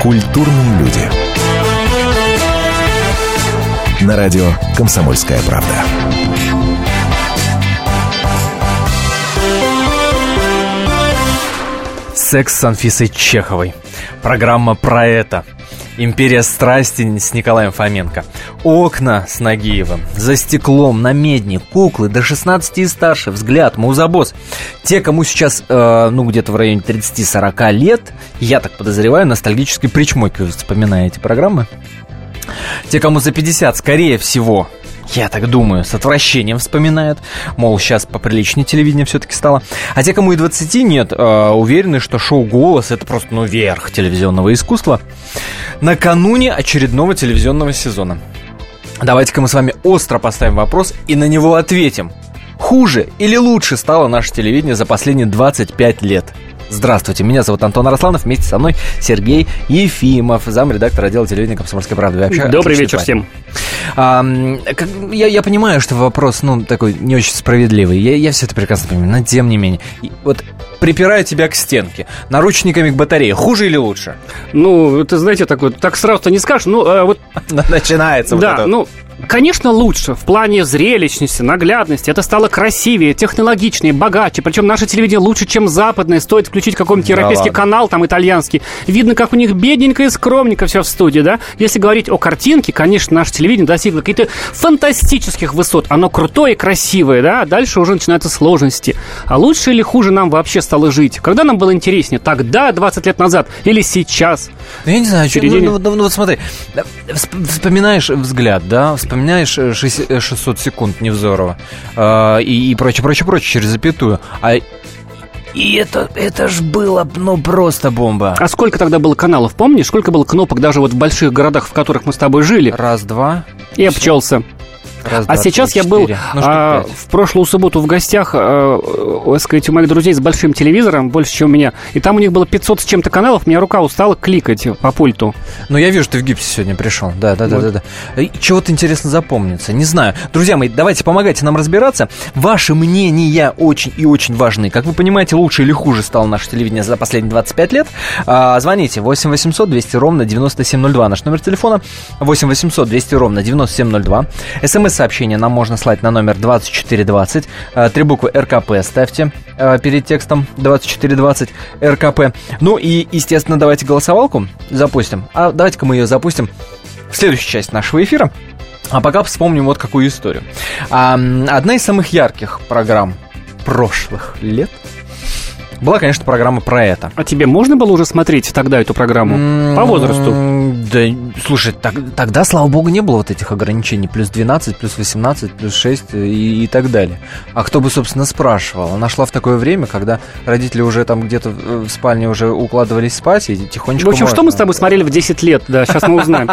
Культурные люди. На радио «Комсомольская правда». Секс с Анфисой Чеховой. Программа про это. Империя страсти с Николаем Фоменко. Окна с Нагиевым. За стеклом, на медне, куклы до 16 и старше. Взгляд, музабос. Те, кому сейчас, э, ну, где-то в районе 30-40 лет, я так подозреваю, ностальгически причмокивают, вспоминая эти программы. Те, кому за 50, скорее всего, я так думаю, с отвращением вспоминают. Мол, сейчас поприличнее телевидение все-таки стало. А те, кому и 20 нет, э, уверены, что шоу «Голос» — это просто, ну, верх телевизионного искусства. Накануне очередного телевизионного сезона. Давайте-ка мы с вами остро поставим вопрос и на него ответим. Хуже или лучше стало наше телевидение за последние 25 лет? Здравствуйте, меня зовут Антон Арасланов, вместе со мной Сергей Ефимов, замредактор отдела телевидения «Комсомольской правды». Вообще, Добрый вечер парень. всем. А, как, я, я понимаю, что вопрос, ну, такой не очень справедливый. Я, я все это прекрасно понимаю, но тем не менее. И, вот припираю тебя к стенке, наручниками к батарее, хуже или лучше? Ну, ты знаете, такой, так сразу-то не скажешь, ну, а вот... Начинается да, вот это. ну, Конечно, лучше в плане зрелищности, наглядности. Это стало красивее, технологичнее, богаче. Причем наше телевидение лучше, чем западное. Стоит включить какой-нибудь европейский да канал, там итальянский. Видно, как у них бедненько и скромненько все в студии, да? Если говорить о картинке, конечно, наше телевидение достигло каких-то фантастических высот. Оно крутое и красивое, да? А дальше уже начинаются сложности. А лучше или хуже нам вообще стало жить? Когда нам было интереснее? Тогда, 20 лет назад? Или сейчас? Ну, я не знаю, что, ну, ну, ну, ну, вот смотри, вспоминаешь взгляд, да, вспоминаешь 600 э, э, секунд Невзорова э, и, и прочее, прочее, прочее через запятую. А и это, это ж было, ну, просто бомба. А сколько тогда было каналов, помнишь? Сколько было кнопок даже вот в больших городах, в которых мы с тобой жили? Раз, два. И обчелся. Раз, а сейчас я был ну, а, в прошлую субботу в гостях, а, сказать, у моих друзей с большим телевизором, больше, чем у меня. И там у них было 500 с чем-то каналов, у меня рука устала кликать по пульту. Ну, я вижу, ты в гипсе сегодня пришел. Да, да, вот. да, да, да. Чего-то интересно запомнится. Не знаю. Друзья мои, давайте помогайте нам разбираться. Ваши мнения очень и очень важны. Как вы понимаете, лучше или хуже стало наше телевидение за последние 25 лет. А, звоните 8 800 200 ровно 9702. Наш номер телефона 8 800 200 ровно 9702. СМС смс-сообщение нам можно слать на номер 2420. Э, три буквы РКП ставьте э, перед текстом 2420 РКП. Ну и, естественно, давайте голосовалку запустим. А давайте-ка мы ее запустим в следующую часть нашего эфира. А пока вспомним вот какую историю. Одна из самых ярких программ прошлых лет – была, конечно, программа про это. А тебе можно было уже смотреть тогда эту программу? По возрасту? Да, слушай, так, тогда, слава богу, не было вот этих ограничений. Плюс 12, плюс 18, плюс 6 и, и так далее. А кто бы, собственно, спрашивал? Она шла в такое время, когда родители уже там где-то в спальне уже укладывались спать и тихонечко... В общем, можно. что мы с тобой смотрели в 10 лет? Да, сейчас мы узнаем.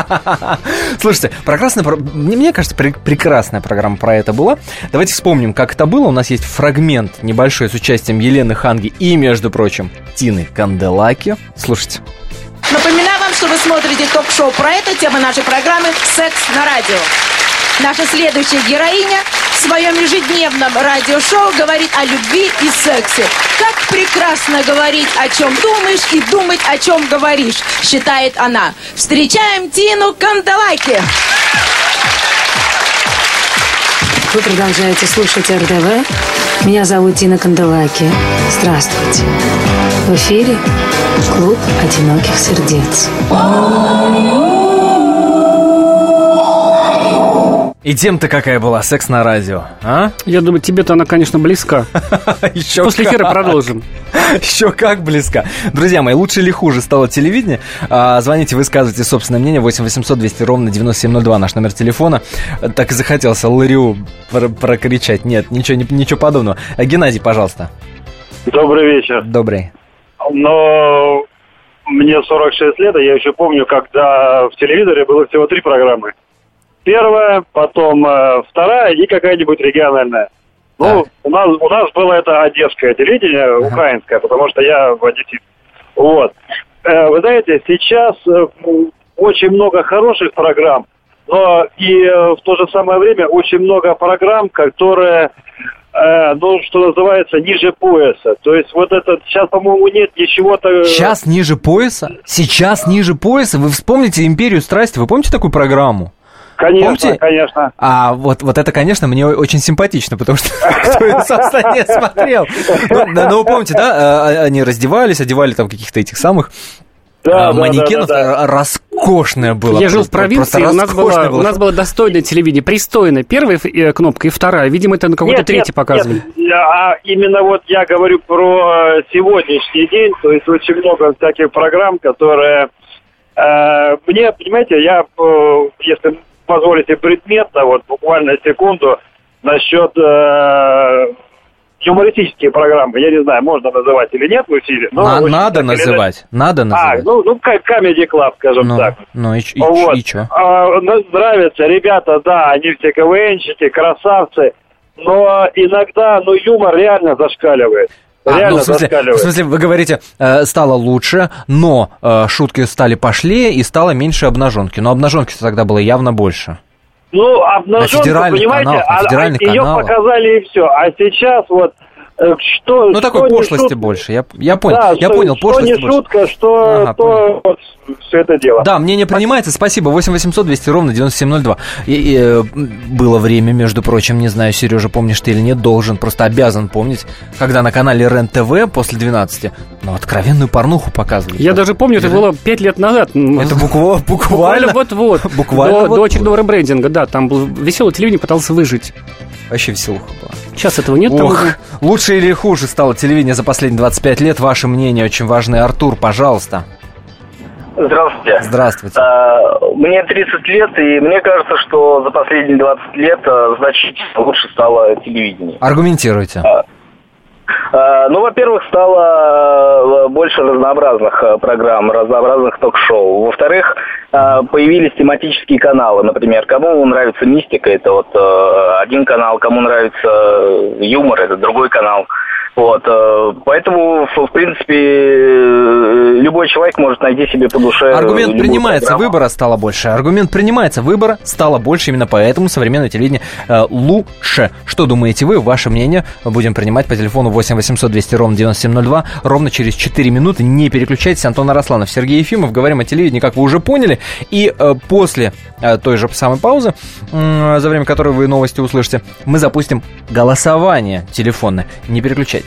Слушайте, прекрасная, мне кажется, прекрасная программа про это была. Давайте вспомним, как это было. У нас есть фрагмент небольшой с участием Елены Ханги и между прочим, Тины Канделаки. Слушайте. Напоминаю вам, что вы смотрите ток-шоу про это, тема нашей программы «Секс на радио». Наша следующая героиня в своем ежедневном радиошоу говорит о любви и сексе. Как прекрасно говорить, о чем думаешь, и думать, о чем говоришь, считает она. Встречаем Тину Канделаки. Вы продолжаете слушать РДВ. Меня зовут Дина Канделаки. Здравствуйте. В эфире Клуб одиноких сердец. И тем-то какая была, секс на радио, а? Я думаю, тебе-то она, конечно, близка. Еще После эфира продолжим. Еще как близка. Друзья мои, лучше или хуже стало телевидение? А, звоните, высказывайте собственное мнение. 8 800 200 ровно 9702 наш номер телефона. Так и захотелся Ларю про прокричать. Нет, ничего, ничего подобного. А, Геннадий, пожалуйста. Добрый вечер. Добрый. Но мне 46 лет, и я еще помню, когда в телевизоре было всего три программы первая, потом э, вторая и какая-нибудь региональная. Ну, у нас, у нас было это одесское телевидение, ага. украинское, потому что я в Одессе. Вот. Э, вы знаете, сейчас э, очень много хороших программ, но и э, в то же самое время очень много программ, которые ну, что называется, ниже пояса. То есть вот это, сейчас, по-моему, нет ничего-то... Сейчас ниже пояса? Сейчас ниже пояса? Вы вспомните «Империю страсти», вы помните такую программу? Конечно, помните? конечно. А вот, вот это, конечно, мне очень симпатично, потому что кто ее, собственно, не смотрел. Ну, ну, вы помните, да, э, они раздевались, одевали там каких-то этих самых Да, да, манекенов, да, да, да. роскошное было. Я жил в провинции, просто у нас, было, роскошное было. у нас было достойное телевидение, пристойное. Первая э, кнопка и вторая. Видимо, это на какой-то третий нет, показывали. нет, а именно вот я говорю про э, сегодняшний день, то есть очень много всяких программ, которые... э, мне, понимаете, я, э, если позволите предметно, вот буквально секунду, насчет э, юмористические программы, я не знаю, можно называть или нет в эфире. но На- надо так или называть, надо А, называть. ну, ну, как Comedy Club, скажем Ну, так. ну и, и, Вот. и чё? А, ну, нравится, ребята, да, они все КВНщики, красавцы, но иногда, ну, юмор реально зашкаливает. А, ну, в, смысле, в смысле, вы говорите, э, стало лучше, но э, шутки стали пошлее и стало меньше обнаженки. Но обнаженки тогда было явно больше. Ну, обнаженку, понимаете, каналах, на а- а ее каналах. показали и все. А сейчас вот что... Ну, что такой пошлости шутка- больше. Я, я понял, Да, я что, понял, что пошлости не больше. шутка, что Ага, то вот все это дело. Да, мнение принимается, спасибо. 8 800 200 ровно 9702. И, и, э, было время, между прочим, не знаю, Сережа, помнишь ты или нет, должен, просто обязан помнить, когда на канале РЕН-ТВ после 12, ну, откровенную порнуху показывали. Я даже помню, это было пять лет назад. Это буква- Буквально буквально, вот-вот. Буквально До, вот-вот. до очередного ребрендинга, да. Там был веселое телевидение, пытался выжить. Вообще веселуха была. Сейчас этого нет. Ох, уже. лучше или хуже стало телевидение за последние 25 лет? Ваше мнение очень важное. Артур, пожалуйста. Здравствуйте. Здравствуйте. А, Мне 30 лет, и мне кажется, что за последние 20 лет а, значительно лучше стало телевидение. Аргументируйте. А, Ну, во-первых, стало э, больше разнообразных э, программ, разнообразных ток-шоу. Во-вторых, появились тематические каналы. Например, кому нравится мистика, это вот э, один канал, кому нравится юмор, это другой канал. Вот, э, поэтому, в принципе, э, любой человек может найти себе по душе. Аргумент принимается, программу. выбора стало больше. Аргумент принимается, выбора стало больше. Именно поэтому современное телевидение э, лучше. Что думаете вы? Ваше мнение будем принимать по телефону 8 800 200 ровно 9702. Ровно через 4 минуты. Не переключайтесь. Антон Арасланов, Сергей Ефимов. Говорим о телевидении, как вы уже поняли. И э, после э, той же самой паузы, за время которой вы новости услышите, мы запустим голосование телефонное. Не переключайтесь.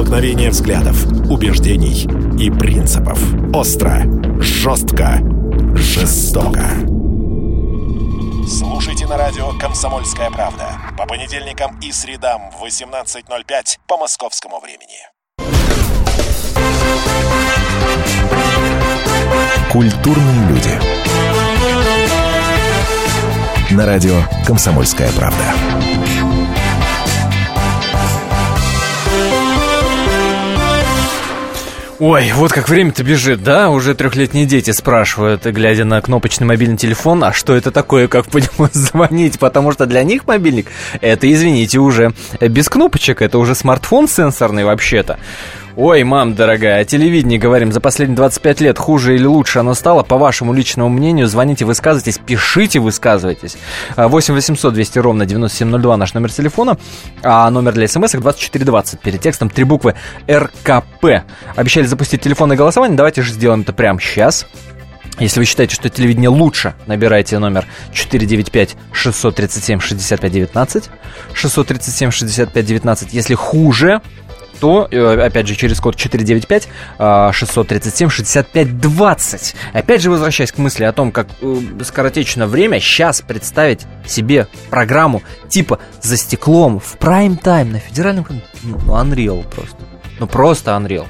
Столкновение взглядов, убеждений и принципов. Остро, жестко, жестоко. Слушайте на радио «Комсомольская правда» по понедельникам и средам в 18.05 по московскому времени. Культурные люди. На радио «Комсомольская правда». Ой, вот как время-то бежит, да? Уже трехлетние дети спрашивают, глядя на кнопочный мобильный телефон, а что это такое, как по нему звонить? Потому что для них мобильник, это, извините, уже без кнопочек, это уже смартфон сенсорный вообще-то. Ой, мам дорогая, о телевидении говорим, за последние 25 лет хуже или лучше оно стало? По вашему личному мнению, звоните, высказывайтесь, пишите, высказывайтесь. А, 8 800 200 ровно 9702 наш номер телефона, а номер для смс 2420. Перед текстом три буквы РКП. Обещали запустить телефонное голосование, давайте же сделаем это прямо сейчас. Если вы считаете, что телевидение лучше, набирайте номер 495-637-6519. 637-6519. Если хуже, то, э, опять же, через код 495 э, 637 65 20. Опять же, возвращаясь к мысли о том, как э, скоротечно время, сейчас представить себе программу типа «За стеклом» в прайм-тайм на федеральном... кан- Ну, Unreal просто. Ну, просто Unreal.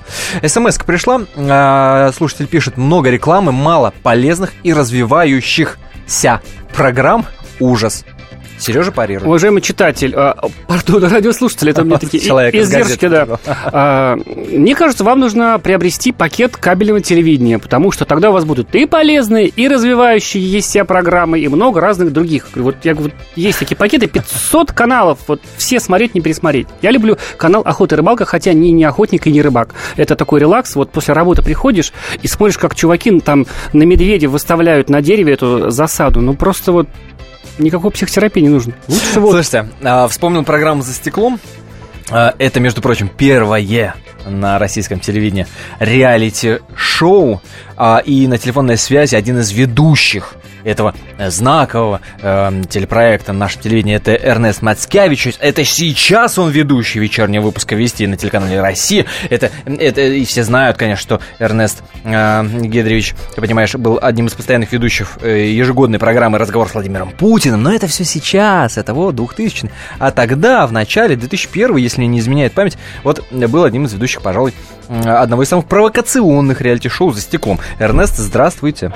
смс пришла. э, слушатель пишет, много рекламы, мало полезных и развивающихся программ. Ужас. Сережа парирует. Уважаемый читатель, а, пардон, радиослушатель, это мне такие Человек из издержки, газеты. да. А, Мне кажется, вам нужно приобрести пакет кабельного телевидения, потому что тогда у вас будут и полезные, и развивающие есть все программы, и много разных других. Вот я говорю, есть такие пакеты, 500 каналов, вот все смотреть, не пересмотреть. Я люблю канал «Охота и рыбалка», хотя не, не охотник и не рыбак. Это такой релакс, вот после работы приходишь и смотришь, как чуваки там на медведя выставляют на дереве эту засаду. Ну, просто вот никакой психотерапии не нужно. Лучше вот Слушайте, а, вспомнил программу «За стеклом». А, Это, между прочим, первое на российском телевидении реалити-шоу. А, И на телефонной связи один из ведущих этого э, знакового э, телепроекта нашего телевидения это Эрнест Мацкевич. Это сейчас он ведущий вечернего выпуска «Вести» на телеканале «Россия». Это, это и все знают, конечно, что Эрнест э, Гедревич, ты понимаешь, был одним из постоянных ведущих э, ежегодной программы «Разговор с Владимиром Путиным». Но это все сейчас, это вот 2000 А тогда, в начале 2001 если не изменяет память, вот был одним из ведущих, пожалуй, одного из самых провокационных реалити-шоу «За стеклом». Эрнест, здравствуйте.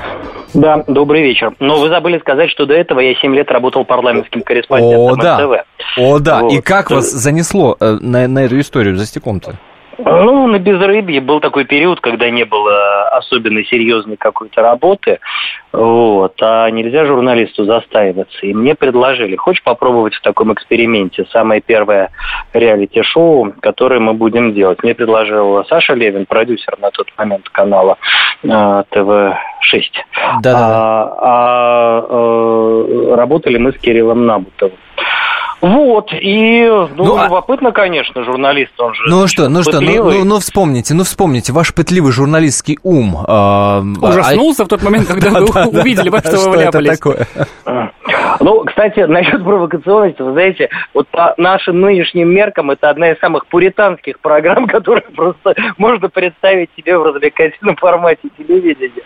Да, добрый вечер. Но вы забыли сказать, что до этого я 7 лет работал парламентским корреспондентом О, да. РТВ. О, да. Вот. И как вас занесло э, на, на эту историю «За стеклом»-то? Ну, на безрыбье был такой период, когда не было особенно серьезной какой-то работы, вот, а нельзя журналисту застаиваться. И мне предложили, хочешь попробовать в таком эксперименте самое первое реалити-шоу, которое мы будем делать. Мне предложил Саша Левин, продюсер на тот момент канала э, ТВ-6. Да-да-да. А, а, э, работали мы с Кириллом Набутовым. Вот, и, ну, Ну, а- любопытно, конечно, журналист, он же... Ну что, ну что, ну, ну, ну вспомните, ну вспомните, ваш пытливый журналистский ум. а, ужаснулся в тот момент, когда вы увидели, во что вы вляпались. Ну, кстати, насчет провокационности, вы знаете, вот по нашим нынешним меркам это одна из самых пуританских программ, которые просто можно представить себе в развлекательном формате телевидения.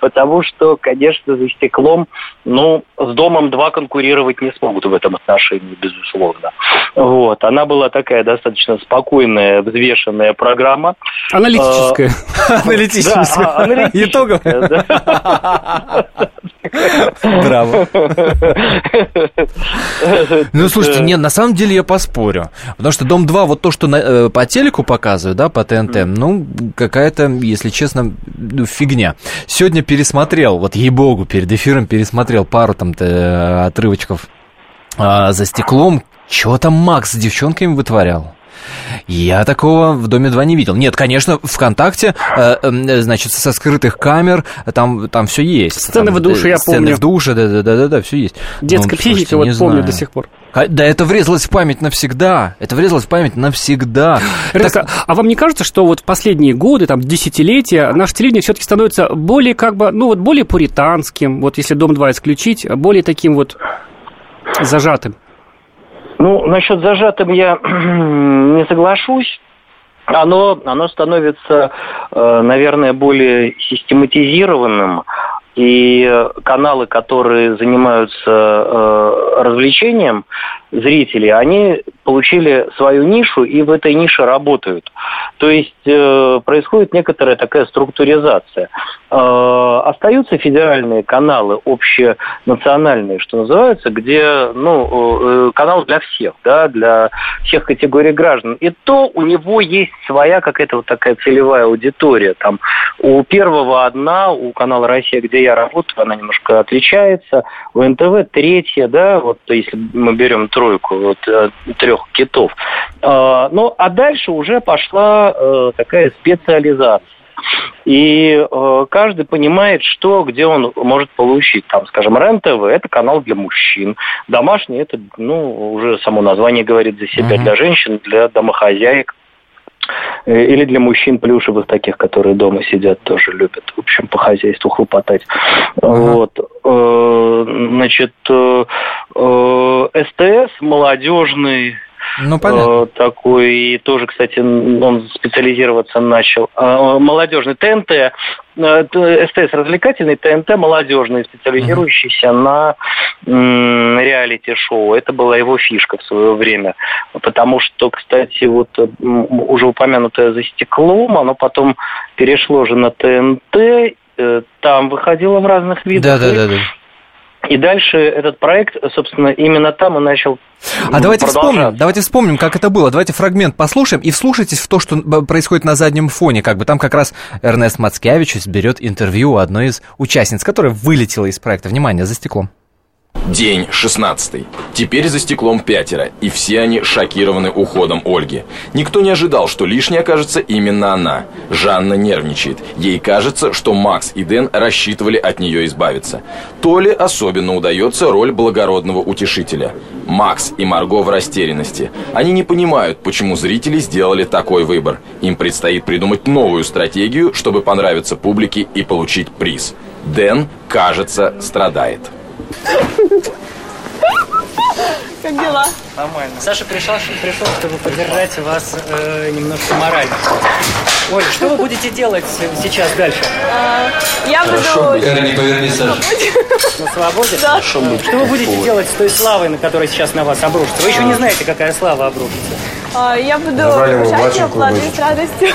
Потому что, конечно, за стеклом, ну, с домом два конкурировать не смогут в этом отношении, безусловно. Вот. Она была такая достаточно спокойная, взвешенная программа. Аналитическая. Аналитическая. Да, а- аналитическая, Итоговая. Браво. Ну, слушайте, нет, на самом деле я поспорю. Потому что Дом-2, вот то, что на- э, по телеку показывают, да, по ТНТ, ну, какая-то, если честно, ну, фигня. Сегодня пересмотрел, вот ей-богу, перед эфиром пересмотрел пару там э, отрывочков а, за стеклом. Чего там Макс с девчонками вытворял? Я такого в Доме 2 не видел. Нет, конечно, ВКонтакте, э, э, значит, со скрытых камер, там, там все есть. Сцены Там, в душе, э, я сцены помню. в душе, да-да-да, все есть. Детская Ну, психика, вот помню знаю. до сих пор. Да это врезалось в память навсегда. Это врезалось в память навсегда. Ребята, Так- а вам не кажется, что вот в последние годы, там, десятилетия, наше телевидение все-таки становится более, как бы, ну, вот более пуританским, вот если «Дом-2» исключить, более таким вот зажатым? Ну, насчет зажатым я не соглашусь. Оно, оно становится, э, наверное, более систематизированным. И э, каналы, которые занимаются э, развлечением зрителей, они получили свою нишу и в этой нише работают. То есть э, происходит некоторая такая структуризация. Э, остаются федеральные каналы, общенациональные, что называется, где ну, э, канал для всех, да, для всех категорий граждан. И то у него есть своя какая-то вот такая целевая аудитория. Там у первого одна, у канала «Россия», где я работаю, она немножко отличается. У НТВ третья, да, вот если мы берем тройку вот, э, трех китов. Э, ну, а дальше уже пошла э, такая специализация. И э, каждый понимает, что, где он может получить. Там, скажем, РЕН-ТВ – это канал для мужчин. Домашний – это, ну, уже само название говорит за себя. Мгм. Для женщин, для домохозяек. Э, Или для мужчин плюшевых таких, которые дома сидят, тоже любят, в общем, по хозяйству хлопотать. Вот. Э, Значит, э, СТС молодежный, Ну, понятно. э, такой, и тоже, кстати, он специализироваться начал. Э, Молодежный ТНТ, э, СТС развлекательный, ТНТ молодежный, специализирующийся на м, реалити-шоу. Это была его фишка в свое время. Потому что, кстати, вот уже упомянутое «За стеклом», оно потом перешло же на ТНТ, там выходило в разных видах. Да, да, да, да. И дальше этот проект, собственно, именно там он начал А давайте вспомним, давайте вспомним, как это было. Давайте фрагмент послушаем и вслушайтесь в то, что происходит на заднем фоне. Как бы там как раз Эрнест Мацкевич берет интервью у одной из участниц, которая вылетела из проекта. Внимание, за стеклом. День 16. Теперь за стеклом пятеро, и все они шокированы уходом Ольги. Никто не ожидал, что лишней окажется именно она. Жанна нервничает. Ей кажется, что Макс и Дэн рассчитывали от нее избавиться. Толе особенно удается роль благородного утешителя. Макс и Марго в растерянности. Они не понимают, почему зрители сделали такой выбор. Им предстоит придумать новую стратегию, чтобы понравиться публике и получить приз. Дэн, кажется, страдает. Как дела? Нормально. Саша пришел, пришел чтобы поддержать вас э, немножко морально. Оля, что вы будете делать сейчас дальше? А, я Хорошо буду... быть. не поверни, Саша. На свободе? Да. Хорошо. Что вы будете делать с той славой, на которой сейчас на вас обрушится? Вы еще не знаете, какая слава обрушится. А, я буду плоды быть. с радостью.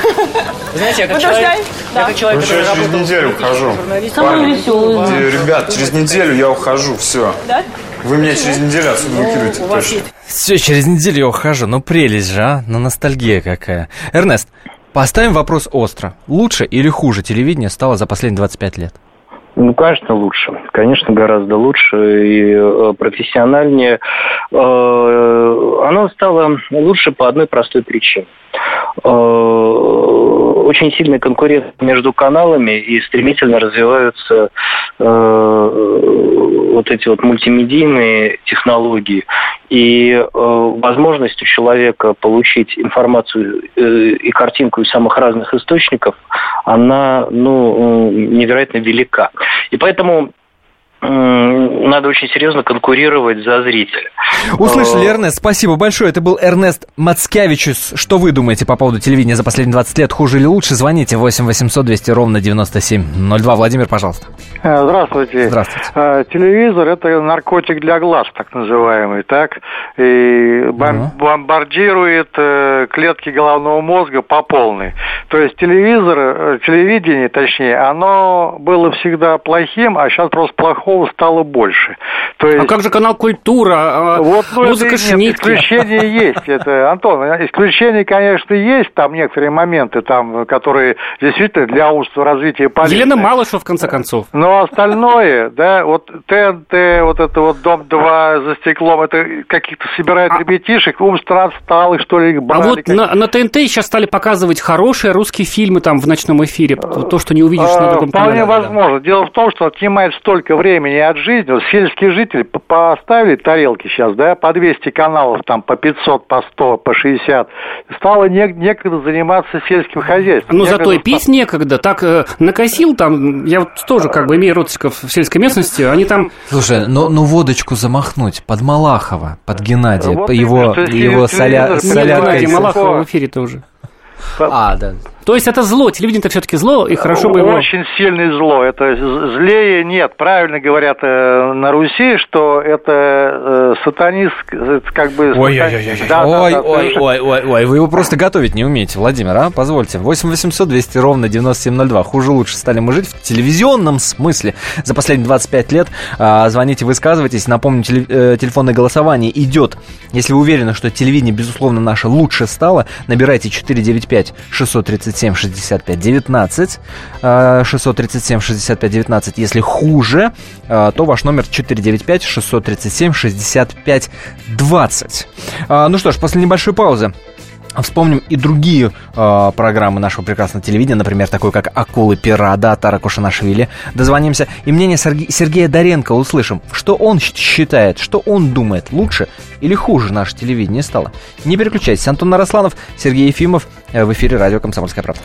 Знаете, я как человек, Да. как человек, Ну, который через неделю ухожу. Самый веселый. Э, Ребят, через неделю я ухожу, все. Да? Вы меня через неделю отсюда выкидываете, Ну, точно. Все, через неделю я ухожу. Ну, прелесть же, а? Ну, ностальгия какая. Эрнест, поставим вопрос остро. Лучше или хуже телевидение стало за последние 25 лет? Ну, конечно, лучше. Конечно, гораздо лучше и э, профессиональнее. Э, оно стало лучше по одной простой причине. Э, очень сильная конкуренция между каналами и стремительно развиваются э, вот эти вот мультимедийные технологии. И э, возможность у человека получить информацию и картинку из самых разных источников, она ну, невероятно велика. И поэтому надо очень серьезно конкурировать за зрителя. Услышали, Э, Эрнест, спасибо большое. Это был Эрнест Мацкевичус. Что вы думаете по поводу телевидения за последние 20 лет? Хуже или лучше? Звоните 8 800 200 ровно 9702. Владимир, пожалуйста. Э, Здравствуйте. Здравствуйте. Э, Телевизор это наркотик для глаз, так называемый, так? И бом- бомбардирует клетки головного мозга по полной. То есть телевизор, телевидение, точнее, оно было всегда плохим, а сейчас просто плохого стало больше. То есть... А как же канал «Культура», а, Вот, ну, музыка это, нет, исключения есть. Это, Антон, исключения, конечно, есть. Там некоторые моменты, там, которые действительно для устного развития полезны. Елена Малышева, в конце концов. Но остальное, да, вот ТНТ, вот это вот Дом-2 за стеклом, это каких-то собирает ребятишек, умственно отсталых, что ли, их А вот на, на ТНТ сейчас стали показывать хорошие русские фильмы там в ночном эфире. То, что не увидишь на А, другом Вполне канале. возможно. Дело в том, что отнимает столько времени от жизни. Вот сельские жители поставили тарелки сейчас, да, по 200 каналов, там по 500, по 100, по 60. Стало не- некогда заниматься сельским хозяйством. Ну, зато и пить некогда. Так э, накосил там, я вот тоже как бы имею родственников в сельской местности, они там... Слушай, ну, ну водочку замахнуть под Малахова, под Геннадия, Вот его, его соля, Нет, соляркой. Геннадий Малахова в эфире тоже. А, да. То есть это зло, телевидение-то все-таки зло, и хорошо бы его... Очень сильное зло. Это злее нет. Правильно говорят э, на Руси, что это э, сатанист, э, как бы... Ой-ой-ой. Да, да, ой, да, ой, совершенно. ой, ой, ой, вы его просто готовить не умеете, Владимир, а? Позвольте. 8 800 200 ровно 9702. Хуже лучше стали мы жить в телевизионном смысле. За последние 25 лет а, звоните, высказывайтесь. Напомню, теле- телефонное голосование идет. Если вы уверены, что телевидение, безусловно, наше лучше стало, набирайте 495 637 65 19. а, 637 65 19. Если хуже, а, то ваш номер 495 637 65 20. А, Ну что ж, после небольшой паузы Вспомним и другие э, программы нашего прекрасного телевидения, например, такой как «Акулы пера», да, Тара Кушанашвили. Дозвонимся и мнение Серге- Сергея Доренко услышим. Что он считает, что он думает, лучше или хуже наше телевидение стало. Не переключайтесь. Антон Наросланов, Сергей Ефимов э, в эфире радио «Комсомольская правда».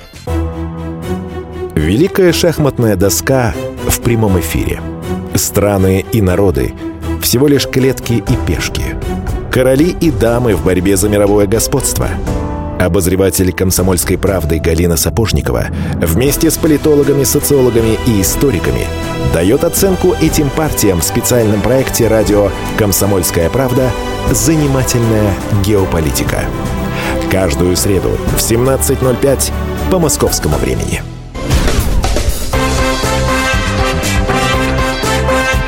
Великая шахматная доска в прямом эфире. Страны и народы. Всего лишь клетки и пешки. Короли и дамы в борьбе за мировое господство. Обозреватель «Комсомольской правды» Галина Сапожникова вместе с политологами, социологами и историками дает оценку этим партиям в специальном проекте радио «Комсомольская правда. Занимательная геополитика». Каждую среду в 17.05 по московскому времени.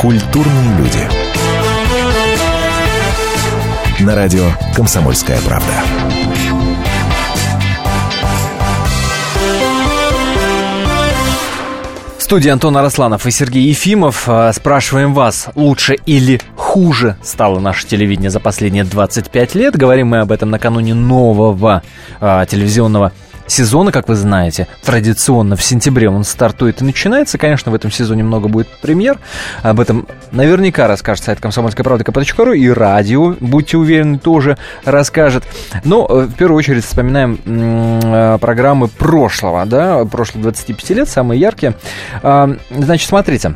Культурные люди. На радио «Комсомольская правда». В студии Антон Арасланов и Сергей Ефимов. А, Спрашиваем вас, лучше или хуже стало наше телевидение за последние 25 лет? Говорим мы об этом накануне нового а, телевизионного сезона, как вы знаете, традиционно в сентябре он стартует и начинается. Конечно, в этом сезоне много будет премьер. Об этом наверняка расскажет сайт комсомольской правды kp.ru и радио, будьте уверены, тоже расскажет. Но э, в первую очередь вспоминаем э, программы прошлого, да, прошлых 25 лет, самые яркие. А, Значит, смотрите.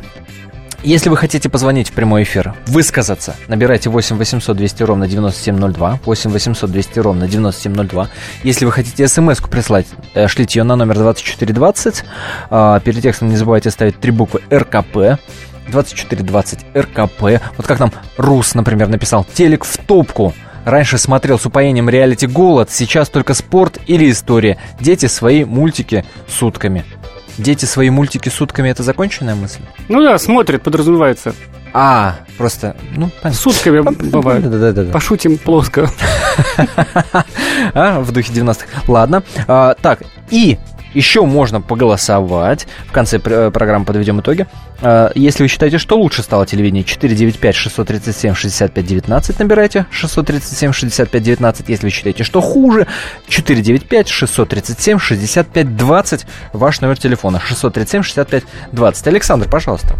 Если вы хотите позвонить в прямой эфир, высказаться, набирайте 8 800 200 ровно 9702, 8 800 200 ровно 9702. Если вы хотите смс-ку прислать, э, шлите ее на номер 2420. А, Перед текстом не забывайте ставить три буквы РКП. 2420 РКП. Вот как нам Рус, например, написал. Телек в топку. Раньше смотрел с упоением реалити «Голод», сейчас только спорт или история. Дети свои мультики сутками. Дети свои мультики сутками – это законченная мысль? Ну да, смотрят, подразумевается. А, просто, ну, понятно. Сутками бывает. Да-да-да. Пошутим плоско. А, в духе 90-х. Ладно. А, так, и еще можно поголосовать. В конце пр- программы подведем итоги. А, Если вы считаете, что лучше стало телевидение, 495-637-65-19 набирайте. 637-65-19. Если вы считаете, что хуже, 495-637-65-20. Ваш номер телефона. 637-65-20. Александр, пожалуйста.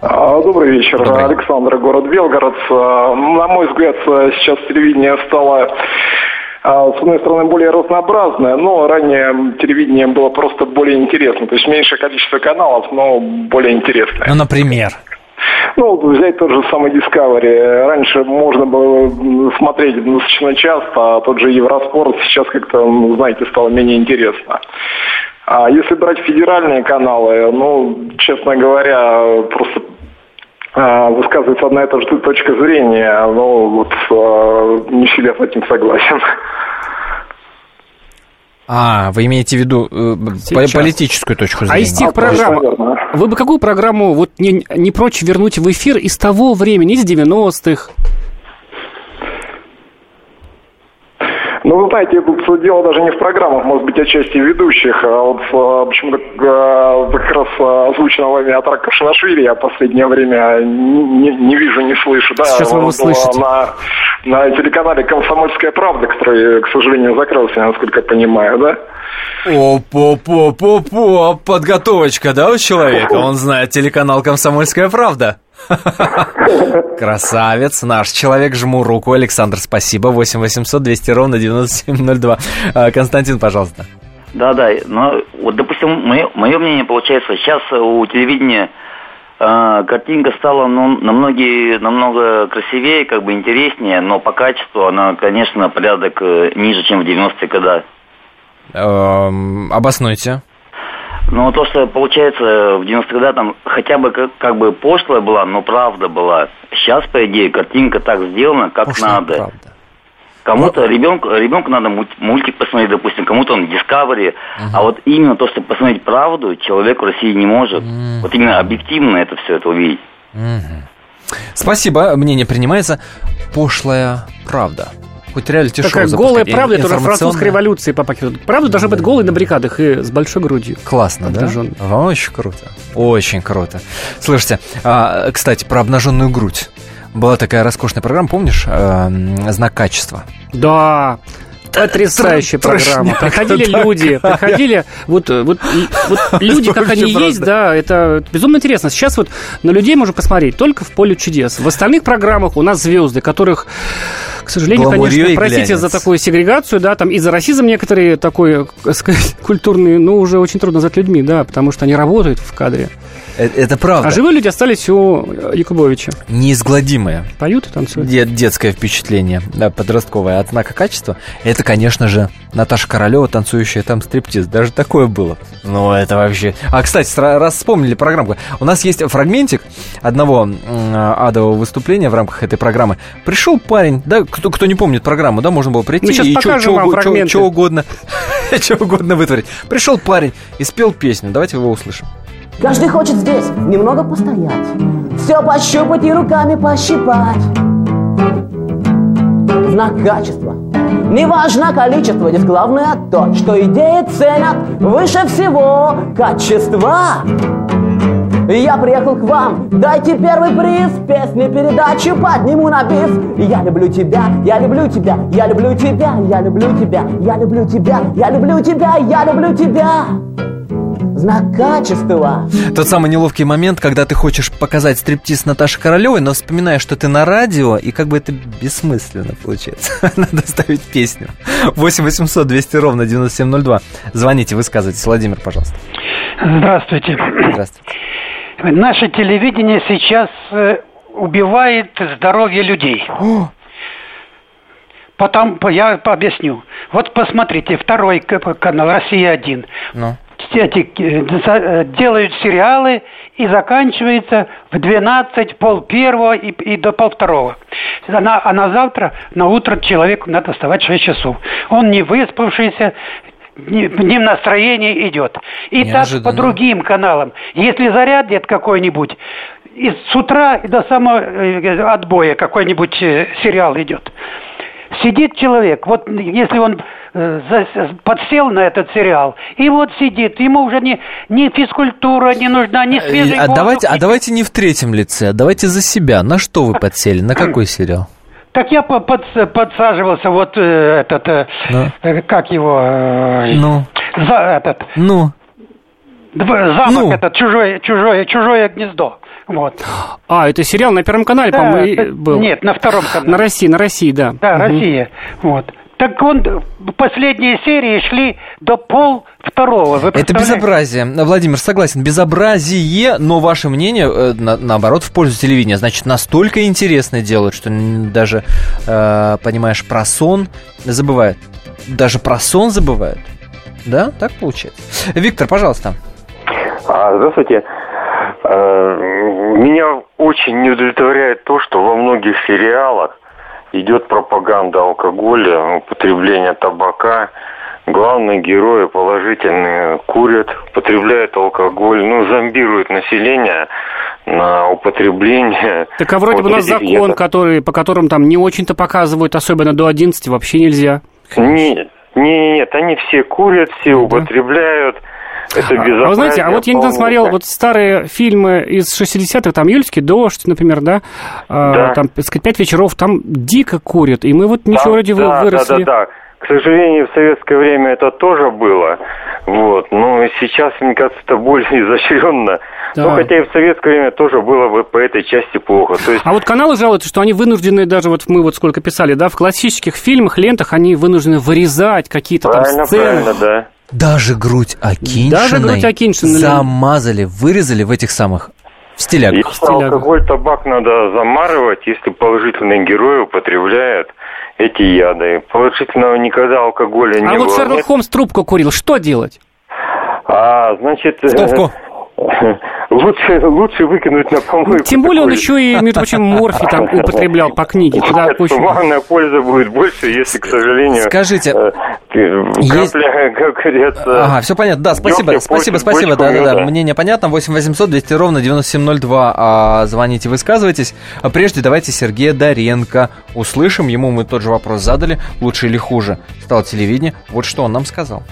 А, Добрый вечер, Александр, город Белгород. А, На мой взгляд, сейчас телевидение стало, с одной стороны, более разнообразное, но ранее телевидение было просто более интересно. То есть меньшее количество каналов, но более интересное. Ну, например? Ну, взять тот же самый Discovery. Раньше можно было смотреть достаточно часто, а тот же Евроспорт сейчас как-то, ну, знаете, стало менее интересно. А если брать федеральные каналы, ну, честно говоря, просто а, высказывается одна и та же точка зрения, но вот а, не сильно с этим согласен. А, вы имеете в виду э, Сейчас. политическую точку А зрения? из тех программ, вы бы какую программу вот не, не прочь вернуть в эфир из того времени, из 90-х? Ну, вы знаете, тут дело даже не в программах, может быть, отчасти ведущих, а вот а, почему-то а, как раз а, озвученного вами Атрака Кашинашвили я в последнее время не, не вижу, не слышу. Да, Сейчас вы его слышите. На, на телеканале «Комсомольская правда», который, к сожалению, закрылся, насколько я понимаю, да? О-по-по-по-по, подготовочка, да, у человека? Он знает телеканал «Комсомольская правда». Красавец, наш человек, жму руку. Александр, спасибо. 8 800 200 ровно 9702. А, Константин, пожалуйста. Да, да. Но вот, допустим, мое, мое мнение получается, сейчас у телевидения э, картинка стала ну, намного, намного красивее, как бы интереснее, но по качеству она, конечно, порядок э, ниже, чем в 90-е годы. Эм, обоснуйте. Но то, что получается в 90-е годы там хотя бы как, как бы пошлая была, но правда была. Сейчас, по идее, картинка так сделана, как Пошлая надо. правда. Кому-то ребенку, ребенку надо мульт- мультик посмотреть, допустим, кому-то он Discovery, а вот именно то, что посмотреть правду, человек в России не может. Вот именно объективно это все это увидеть. Мгм. Спасибо, мнение принимается. Пошлая правда. Хоть реалити-шоу Такая голая правда, это уже информационная. французской революции по пакету. Правда должна быть голой на баррикадах и с большой грудью. Классно, да? Обнажённой. Очень круто. Очень круто. Слушайте, а, кстати, про обнаженную грудь. Была такая роскошная программа, помнишь? Эм, Знак качества. Да. Потрясающая Тр- программа. Приходили такая. люди, приходили, вот, вот, вот люди, как они правда. есть, да, это безумно интересно. Сейчас вот на людей можно посмотреть только в поле чудес. В остальных программах у нас звезды, которых, к сожалению, конечно, простите глянец. за такую сегрегацию, да, там и за расизм некоторые такой, так сказать, культурные, ну, уже очень трудно назвать людьми, да, потому что они работают в кадре. Э, Это правда. А живые люди остались у Якубовича. Неизгладимое. Поют и танцуют. Де- детское впечатление, да, подростковое от знака качества. Это, конечно же, Наташа Королева, танцующая там стриптиз. Даже такое было. Ну, это вообще... А, кстати, раз вспомнили программу. У нас есть фрагментик одного м, адового выступления в рамках этой программы. Пришел парень, да, кто, кто не помнит программу, да, можно было прийти Мы щас и что угодно, что угодно вытворить. Пришел парень и спел песню. Давайте его услышим. Каждый хочет здесь немного постоять, Все пощупать и руками пощипать Знак качества не важно количество, здесь главное то, что идеи ценят выше всего качества. Я приехал к вам, дайте первый приз Песни, передачу подниму на бис Я люблю тебя, я люблю тебя, я люблю тебя, я люблю тебя, я люблю тебя, я люблю тебя, я люблю тебя знак качества. Тот самый неловкий момент, когда ты хочешь показать стриптиз Наташи Королевой, но вспоминаешь, что ты на радио, и как бы это бессмысленно получается. Надо ставить песню. 8 800 200 ровно 9702. Звоните, высказывайтесь. Владимир, пожалуйста. Здравствуйте. Здравствуйте. Наше телевидение сейчас э, убивает здоровье людей. Потом я объясню. Вот посмотрите, второй канал «Россия-1». Ну эти, э, делают сериалы и заканчивается в 12, пол первого и, и до пол второго. А на, а на завтра, на утро человеку надо вставать 6 часов. Он не выспавшийся, не, не в настроении идет. И Неожиданно. так по другим каналам. Если зарядит какой-нибудь, и с утра до самого э, отбоя какой-нибудь э, сериал идет. Сидит человек, вот если он э, подсел на этот сериал, и вот сидит, ему уже не, ни физкультура не нужна, ни свежий а давайте, а давайте не в третьем лице, а давайте за себя. На что вы подсели? На какой сериал? Так я под, подсаживался, вот э, этот, э, ну. э, как его... Ну. За, этот... Ну. Замок ну. этот, чужое, чужое, чужое гнездо. Вот. А, это сериал на Первом канале, да, по-моему, был. Нет, на Втором канале. На России, на России, да. Да, угу. Россия. Вот. Так он, последние серии шли до пол второго. Вы это безобразие. Владимир, согласен, безобразие, но ваше мнение, э, на, наоборот, в пользу телевидения. Значит, настолько интересно делают, что даже, э, понимаешь, про сон забывают. Даже про сон забывают. Да, так получается. Виктор, пожалуйста. А, здравствуйте. Э, меня очень не удовлетворяет то, что во многих сериалах идет пропаганда алкоголя, употребление табака. Главные герои положительные курят, потребляют алкоголь, ну, зомбируют население на употребление. Так а вроде вот бы у нас закон, ядов. который, по которым там не очень-то показывают, особенно до 11 вообще нельзя. Нет, нет, нет, они все курят, все да. употребляют. Это а, вы знаете, а вот я недавно смотрел вот старые фильмы из 60-х, там «Юльский дождь», например, да, а, да. там, так сказать, «Пять вечеров», там дико курят, и мы вот ничего там, вроде да, выросли. Да, да, да. К сожалению, в советское время это тоже было, вот, но сейчас, мне кажется, это более изощренно. Да. Ну, хотя и в советское время тоже было бы по этой части плохо. То есть... А вот каналы жалуются, что они вынуждены, даже вот мы вот сколько писали, да, в классических фильмах, лентах, они вынуждены вырезать какие-то там сцены. Правильно, да. Даже грудь Акиншиной Даже грудь Акиншиной замазали, вырезали в этих самых в стилягах. Если алкоголь, табак надо замарывать, если положительные герои употребляют эти яды. Положительного никогда алкоголя а не было. А вот Шерлок Холмс трубку курил, что делать? А, значит... Стопку. Лучше, лучше выкинуть на помойку. Тем более он еще и, между прочим, морфий там употреблял по книге. Туда очень... Ванная польза будет больше, если, к сожалению... Скажите, э, есть... капля, как говорится... Ага, все понятно. Да, спасибо, спасибо, спасибо. Да, да, да, мнение понятно. 8 800 200 ровно 9702. А, звоните, высказывайтесь. А прежде давайте Сергея Доренко услышим. Ему мы тот же вопрос задали. Лучше или хуже стало телевидение. Вот что он нам сказал.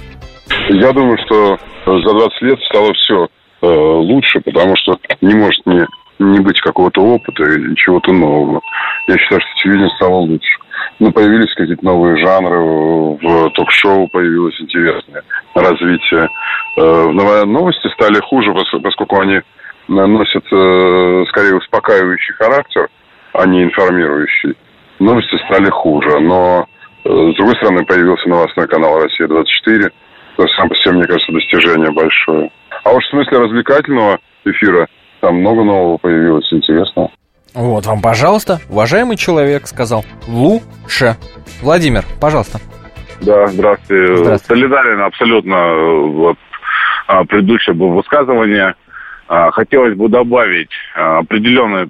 Я думаю, что за 20 лет стало все Э, лучше, потому что не может не, не быть какого-то опыта или чего-то нового. Я считаю, что телевидение стало лучше. Ну, появились какие-то новые жанры, в ток-шоу появилось интересное развитие. Э, новости стали хуже, поскольку они носят э, скорее успокаивающий характер, а не информирующий. Новости стали хуже, но с другой стороны появился новостной канал «Россия-24», то сам по себе, мне кажется, достижение большое. А уж в смысле развлекательного эфира там много нового появилось, интересного. Вот вам, пожалуйста, уважаемый человек сказал лучше. Владимир, пожалуйста. Да, здравствуйте. здравствуйте. Солидарен абсолютно вот, а, предыдущее было высказывание. А, хотелось бы добавить а, определенный,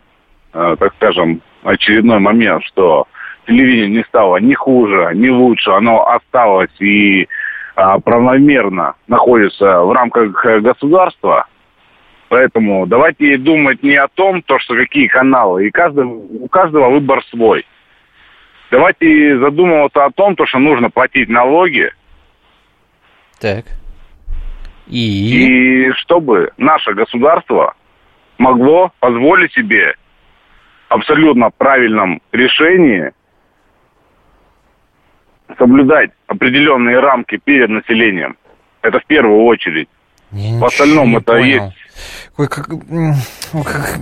так скажем, очередной момент, что телевидение не стало ни хуже, ни лучше, оно осталось и правомерно находится в рамках э, государства, Поэтому давайте думать не о том, то, что какие каналы. И каждый, у каждого выбор свой. Давайте задумываться о том, то, что нужно платить налоги. Так. И? И чтобы наше государство могло позволить себе абсолютно правильном решении соблюдать определенные рамки перед населением. Это в первую очередь. Я в остальном это понял. есть. Ой, как, ой, как-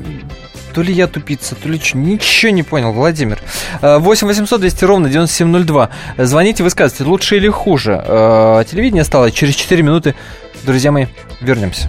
То ли я тупица, то ли что. Ничего не понял, Владимир. Э, 8 800 200 ровно 9702. Звоните, высказывайте, лучше или хуже. Э, Телевидение стало через 4 минуты. Друзья мои, вернемся.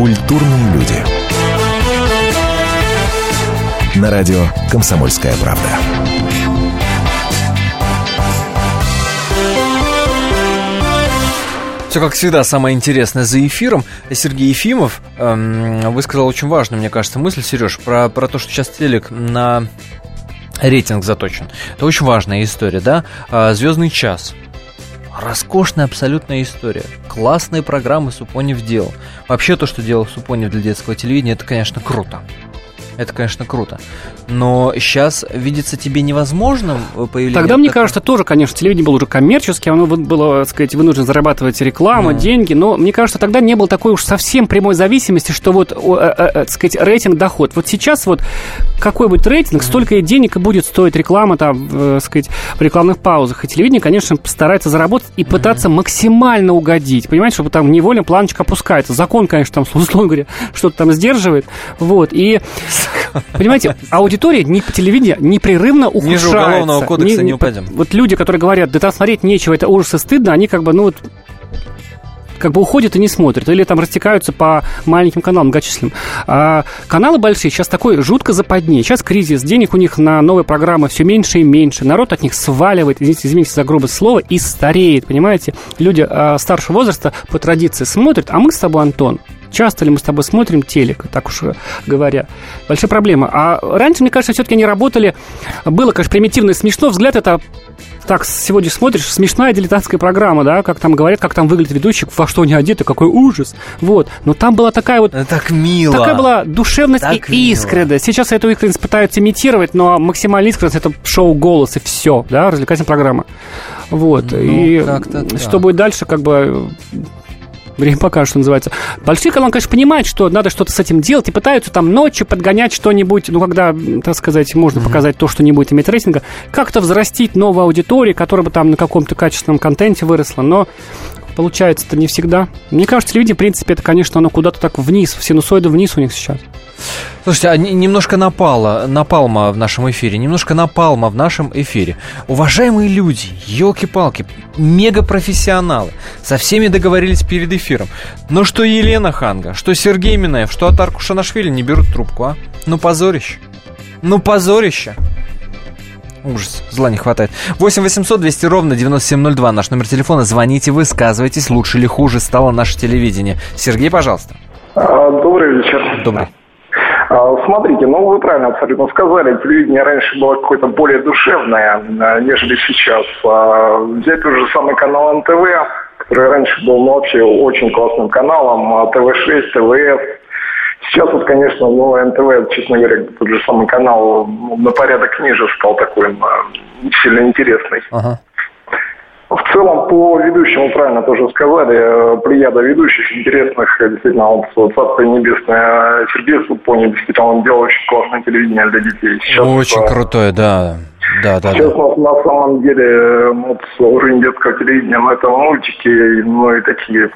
Культурные люди. На радио «Комсомольская правда». Все как всегда, самое интересное за эфиром. Сергей Ефимов эм, высказал очень важную, мне кажется, мысль, Сереж, про, про то, что сейчас телек на рейтинг заточен. Это очень важная история, да? А, Звездный час. Роскошная абсолютная история. Классные программы Супонев делал. Вообще то, что делал Супонев для детского телевидения, это, конечно, круто. Это, конечно, круто. Но сейчас видится тебе невозможным э, появление... Тогда, мне так- кажется, тоже, конечно, телевидение было уже коммерческим, оно было, так сказать, вынуждено зарабатывать рекламу, Ну. деньги, но мне кажется, тогда не было такой уж совсем прямой зависимости, что вот, э, э, так сказать, рейтинг, доход. Вот сейчас вот какой будет рейтинг, столько и денег и будет стоить реклама там, так сказать, в рекламных паузах. И телевидение, конечно, старается заработать и пытаться максимально угодить, понимаете, чтобы там невольно планочка опускается. Закон, конечно, там, условно говоря, что-то там сдерживает, вот, и, понимаете, аудитория не телевидения непрерывно ухудшается. Ниже уголовного кодекса не упадем. Вот люди, которые говорят, да там смотреть нечего, это ужас и стыдно, они как бы, ну вот, как бы уходят и не смотрят, или там растекаются по маленьким каналам многочисленным. А каналы большие сейчас такой жутко западнее. Сейчас кризис, денег у них на новые программы все меньше и меньше. Народ от них сваливает, извините, извините за грубое слово, и стареет, понимаете? Люди а, старшего возраста по традиции смотрят, а мы с тобой, Антон, Часто ли мы с тобой смотрим телек, так уж говоря? Большая проблема. А раньше, мне кажется, все-таки они работали... Было, конечно, примитивно и смешно. Взгляд это так, сегодня смотришь, смешная дилетантская программа, да, как там говорят, как там выглядит ведущий, во что они одеты, какой ужас. Вот. Но там была такая вот... Так мило. Такая была душевность Так и мило. искренность. Сейчас эту искренность пытаются имитировать, но максимальная искренность это шоу «Голос» и все, да, развлекательная программа. Вот. и как-то так. что будет дальше, как бы Время покажет, что называется. Большие каналы, конечно, понимают, что надо что-то с этим делать и пытаются там ночью подгонять что-нибудь, ну, когда, так сказать, можно показать то, что не будет иметь рейтинга, как-то взрастить новую аудиторию, которая бы там на каком-то качественном контенте выросла, но получается это не всегда. Мне кажется, телевидение, в принципе, это, конечно, оно куда-то так вниз, синусоиды вниз у них сейчас. Слушайте, а не- немножко напала, напалма в нашем эфире, немножко напалма в нашем эфире. Уважаемые люди, елки-палки, мегапрофессионалы, со всеми договорились перед эфиром. Но что Елена Ханга, что Сергей Минаев, что Атарку Шанашвили не берут трубку, а? Ну позорище. Ну позорище. Ужас, зла не хватает. 8 800 200 ровно 9702 наш номер телефона. Звоните, высказывайтесь, лучше или хуже стало наше телевидение. Сергей, пожалуйста. А, Добрый вечер. Добрый. А, Смотрите, ну вы правильно абсолютно сказали, телевидение раньше было какое-то более душевное, а, нежели сейчас. Взять тот же самый канал НТВ, который раньше был ну, вообще очень классным каналом, а, ТВ-6, ТВС. Сейчас вот, конечно, ну, НТВ, честно говоря, тот же самый канал ну, на порядок ниже стал такой сильно интересный. В целом, по ведущему правильно тоже сказали, э, плеяда ведущих интересных, э, действительно, вот Царство Небесное, Сергей Супони, действительно, он делал очень классное телевидение для детей. Сейчас, Очень э, крутое, да. Да, да, Сейчас да. на, на самом деле э, ну, вот, уровень детского телевидения, ну это мультики, ну и такие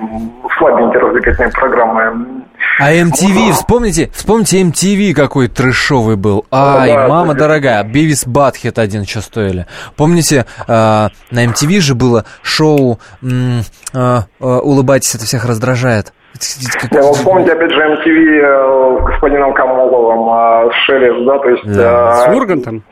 слабенькие развлекательные программы. А MTV, вспомните, вспомните MTV какой трэшовый был. Ай, да, мама это- дорогая, Бивис Батхет один что стоили. Помните, э, на MTV же было шоу э, э, «Улыбайтесь, это всех раздражает». Не, ну, вспомните, опять же, MTV э, с господином Камоловым, э, Шериф, да, то есть... С э, Ургантом?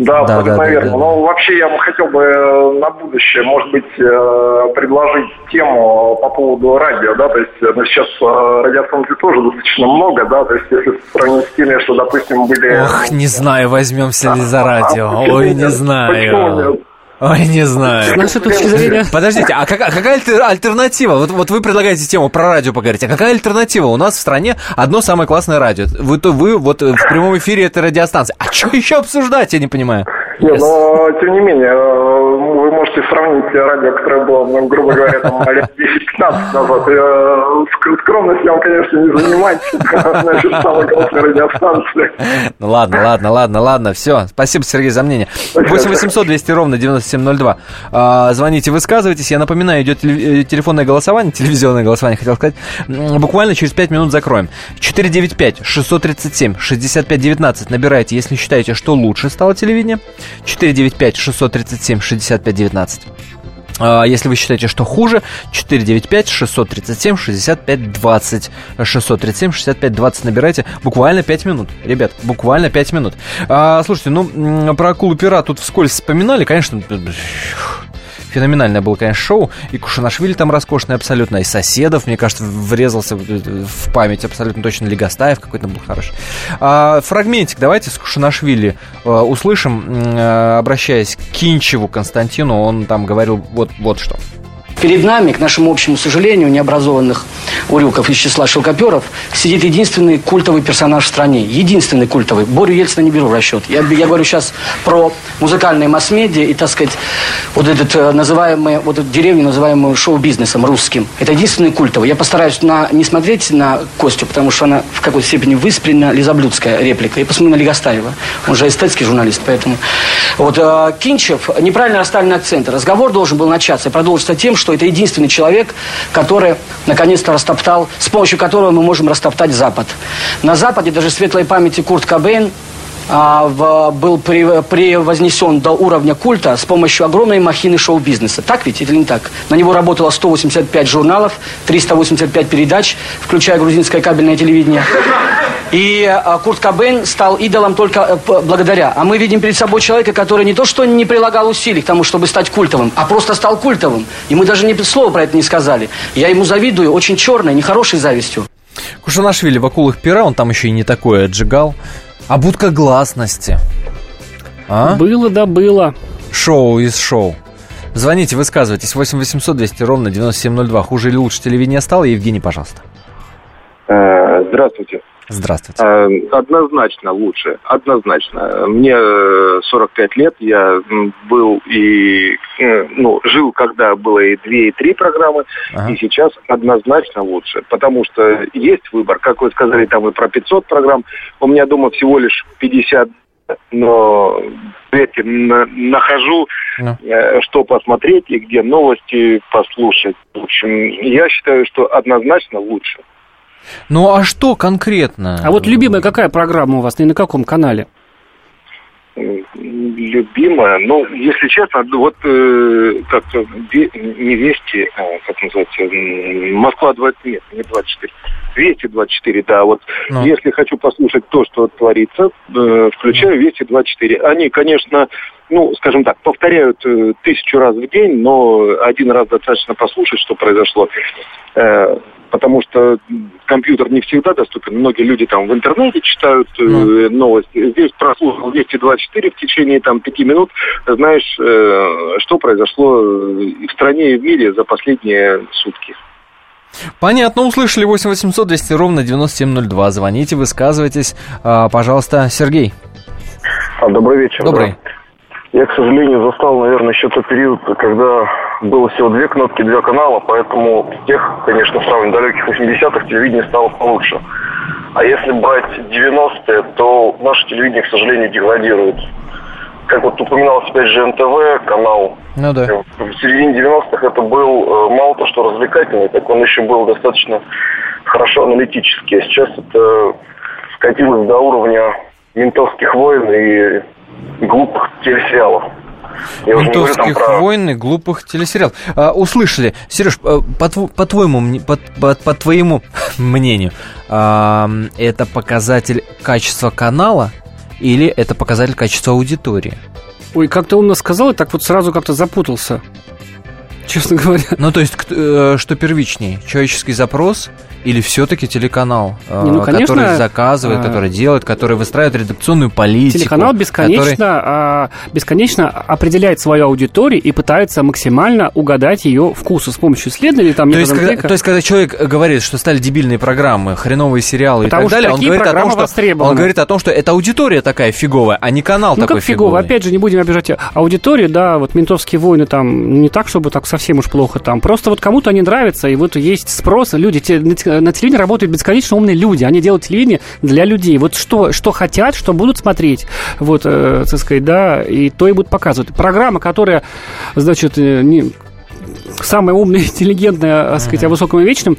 Да, Да, абсолютно да, да, верно. да. Но вообще я бы хотел бы э, на будущее, может быть, э, предложить тему по поводу радио, да, то есть э, ну, сейчас э, радиостанций тоже достаточно много, да, то есть если сравнить с теми, что, допустим, были... Ох, не знаю, возьмемся ли за радио. Ой, не Почему знаю. нет? Ой, не знаю. С нашей точки зрения... Подождите, а какая, какая альтер- альтернатива? Вот, вот вы предлагаете тему про радио поговорить. А какая альтернатива? У нас в стране одно самое классное радио. Вы, то вы вот в прямом эфире этой радиостанции. А что еще обсуждать, я не понимаю. Нет, но тем не менее, э, вы можете сравнить радио, которое было, ну, грубо говоря, там, лет 10-15 назад. И, э, ск- скромностью вам, конечно, не занимать. Значит, самая классная радиостанция. Ну ладно, ладно, ладно, ладно, все. Спасибо, Сергей, за мнение. 8 800 200 ровно 9702. А, звоните, высказывайтесь. Я напоминаю, идет э, телефонное голосование, телевизионное голосование, хотел сказать. Буквально через 5 минут закроем. 495-637-6519 набирайте, если считаете, что лучше стало телевидение. 495-637-6519. А, Если вы считаете, что хуже, 495-637-6520. 637-6520 набирайте. Буквально 5 минут. Ребят, буквально 5 минут. А, слушайте, ну, про акулу-пера тут вскользь вспоминали. Конечно, феноменальное было, конечно, шоу. И Кушанашвили там роскошный абсолютно. И Соседов, мне кажется, врезался в- память абсолютно точно. Легостаев какой-то был хороший. А, фрагментик давайте с Кушанашвили э, услышим, э, обращаясь к Кинчеву Константину. Он там говорил вот, вот что. Перед нами, к нашему общему сожалению, необразованных урюков из числа шелкоперов, сидит единственный культовый персонаж в стране. Единственный культовый. Борю Ельцина не беру в расчет. Я, я говорю сейчас про музыкальные масс-медиа и, так сказать, вот этот э, называемый, вот эту деревню, называемую шоу-бизнесом русским. Это единственный культовый. Я постараюсь на, не смотреть на Костю, потому что она в какой-то степени выспрена, лизоблюдская реплика. Я посмотрю на Легостаева. Он же эстетский журналист, поэтому... Вот э, Кинчев, неправильно расставлены акценты. Разговор должен был начаться и продолжиться тем, что это единственный человек, который наконец-то растоптал, с помощью которого мы можем растоптать Запад. На Западе даже светлой памяти Курт Кобейн а, в- был при- до уровня культа с помощью огромной махины шоу-бизнеса. Так ведь или не так? На него работало 185 журналов, 385 передач, включая грузинское кабельное телевидение. И а, Курт Кобейн стал идолом только п- благодаря. А мы видим перед собой человека, который не то что не прилагал усилий к тому, чтобы стать культовым, а просто стал культовым. И мы даже ни слова про это не сказали. Я ему завидую очень черной, нехорошей завистью. Кушанашвили в акулах пера, он там еще и не такое отжигал. А будка гласности. А? Было, да было. Шоу из шоу. Звоните, высказывайтесь. 8 800 200 ровно 9702. Хуже или лучше телевидение стало? Евгений, пожалуйста. Э, Здравствуйте. Здравствуйте. Э, Однозначно лучше, однозначно. Мне э, 45 лет, я был и, э, ну, жил, когда было и две, и три программы, Ага. и сейчас однозначно лучше, потому что есть выбор, как вы сказали, там и про 500 программ, у меня дома всего лишь 50, но на- нахожу, Ну. э, что посмотреть и где новости послушать. В общем, я считаю, что однозначно лучше. Ну а что конкретно? А вот любимая какая программа у вас и на каком канале? Любимая, ну, если честно, ну, вот э, как-то ве- не Вести, а, как называется, Москва 20, нет, не 24, Вести 24, да, вот Ну. если хочу послушать то, что творится, э, включаю Вести 24. Они, конечно, ну, скажем так, повторяют э, тысячу раз в день, но один раз достаточно послушать, что произошло. Э, потому что компьютер не всегда доступен. Многие люди там в интернете читают э, новости. Здесь прослушал 224 в течение там пяти минут. Знаешь, э, что произошло э, в стране и в мире за последние сутки. Понятно, услышали 8 800 200 ровно 9702. Звоните, высказывайтесь. А, пожалуйста, Сергей. А, добрый вечер. Добрый. да. Я, к сожалению, застал, наверное, еще тот период, когда было всего две кнопки, два канала, поэтому тех, конечно, в самых далеких 80-х телевидение стало получше. А если брать 90-е, то наше телевидение, к сожалению, деградирует. Как вот упоминалось опять же НТВ, канал, Ну да. в середине 90-х это был э, мало то, что развлекательный, так он еще был достаточно хорошо аналитический. А сейчас это скатилось до уровня ментовских войн и глупых телесериалов. Я Ментовских про... войн и глупых телесериалов. А, услышали. Сереж, по, по, тв- по твоему, по, по- по твоему мнению, а, это показатель качества канала или это показатель качества аудитории? Ой, как ты умно сказал, и так вот сразу как-то запутался. Честно говоря. Ну, то есть, э, что первичнее, человеческий запрос или все-таки телеканал, э, Не, ну, конечно, который заказывает, а, который делает, который выстраивает редакционную политику? Телеканал бесконечно, который- а, бесконечно определяет свою аудиторию и пытается максимально угадать ее вкусы с помощью исследований. Там, То есть, когда, то есть, когда человек говорит, что стали дебильные программы, хреновые сериалы Потому и так что далее, он говорит, о том, что, он говорит о том, что это аудитория такая фиговая, а не канал Ну, такой как фиговый. Опять же, не будем обижать аудиторию, да, вот «Ментовские войны» там не так, чтобы так совсем уж плохо там. Просто вот кому-то они нравятся, и вот есть спрос. Люди, те- на те- на телевидении работают бесконечно умные люди. Они делают телевидение для людей. Вот что, что хотят, что будут смотреть. Вот, э, так сказать, да, и то и будут показывать. Программа, которая, значит, э, не, самая умная, интеллигентная, так сказать, о высоком и вечном,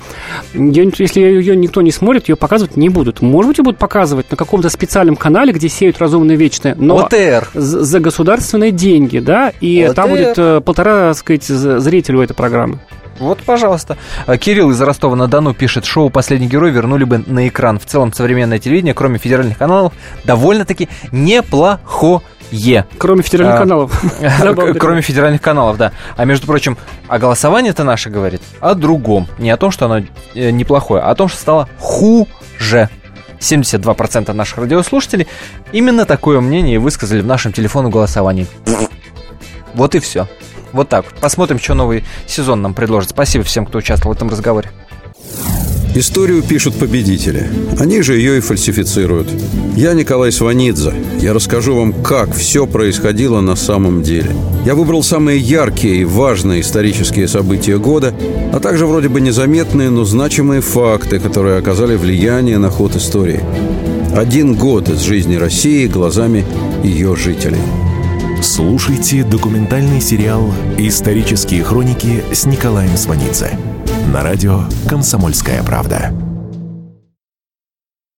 не- если ее никто не смотрит, ее показывать не будут. Может быть, ее будут показывать на каком-то специальном канале, где сеют разумное вечное, но ОТР. за государственные деньги, да, и ОТР. там будет э, полтора, так сказать, зрителя у этой программы. Вот, пожалуйста. А, Кирилл из Ростова-на-Дону пишет, шоу «Последний герой» вернули бы на экран. В целом, современное телевидение, кроме федеральных каналов, довольно-таки неплохое. Кроме федеральных А, каналов. Кроме федеральных каналов, да. А между прочим, а голосование-то наше говорит о другом. Не о том, что оно э, неплохое, а о том, что стало хуже. 72% наших радиослушателей именно такое мнение высказали в нашем телефонном голосовании. Вот и все. Вот так. Посмотрим, что новый сезон нам предложит. Спасибо всем, кто участвовал в этом разговоре. Историю пишут победители. Они же ее и фальсифицируют. Я Николай Сванидзе. Я расскажу вам, как все происходило на самом деле. Я выбрал самые яркие и важные исторические события года, а также вроде бы незаметные, но значимые факты, которые оказали влияние на ход истории. Один год из жизни России глазами ее жителей. Слушайте документальный сериал «Исторические хроники» с Николаем Сванидзе на радио «Комсомольская правда».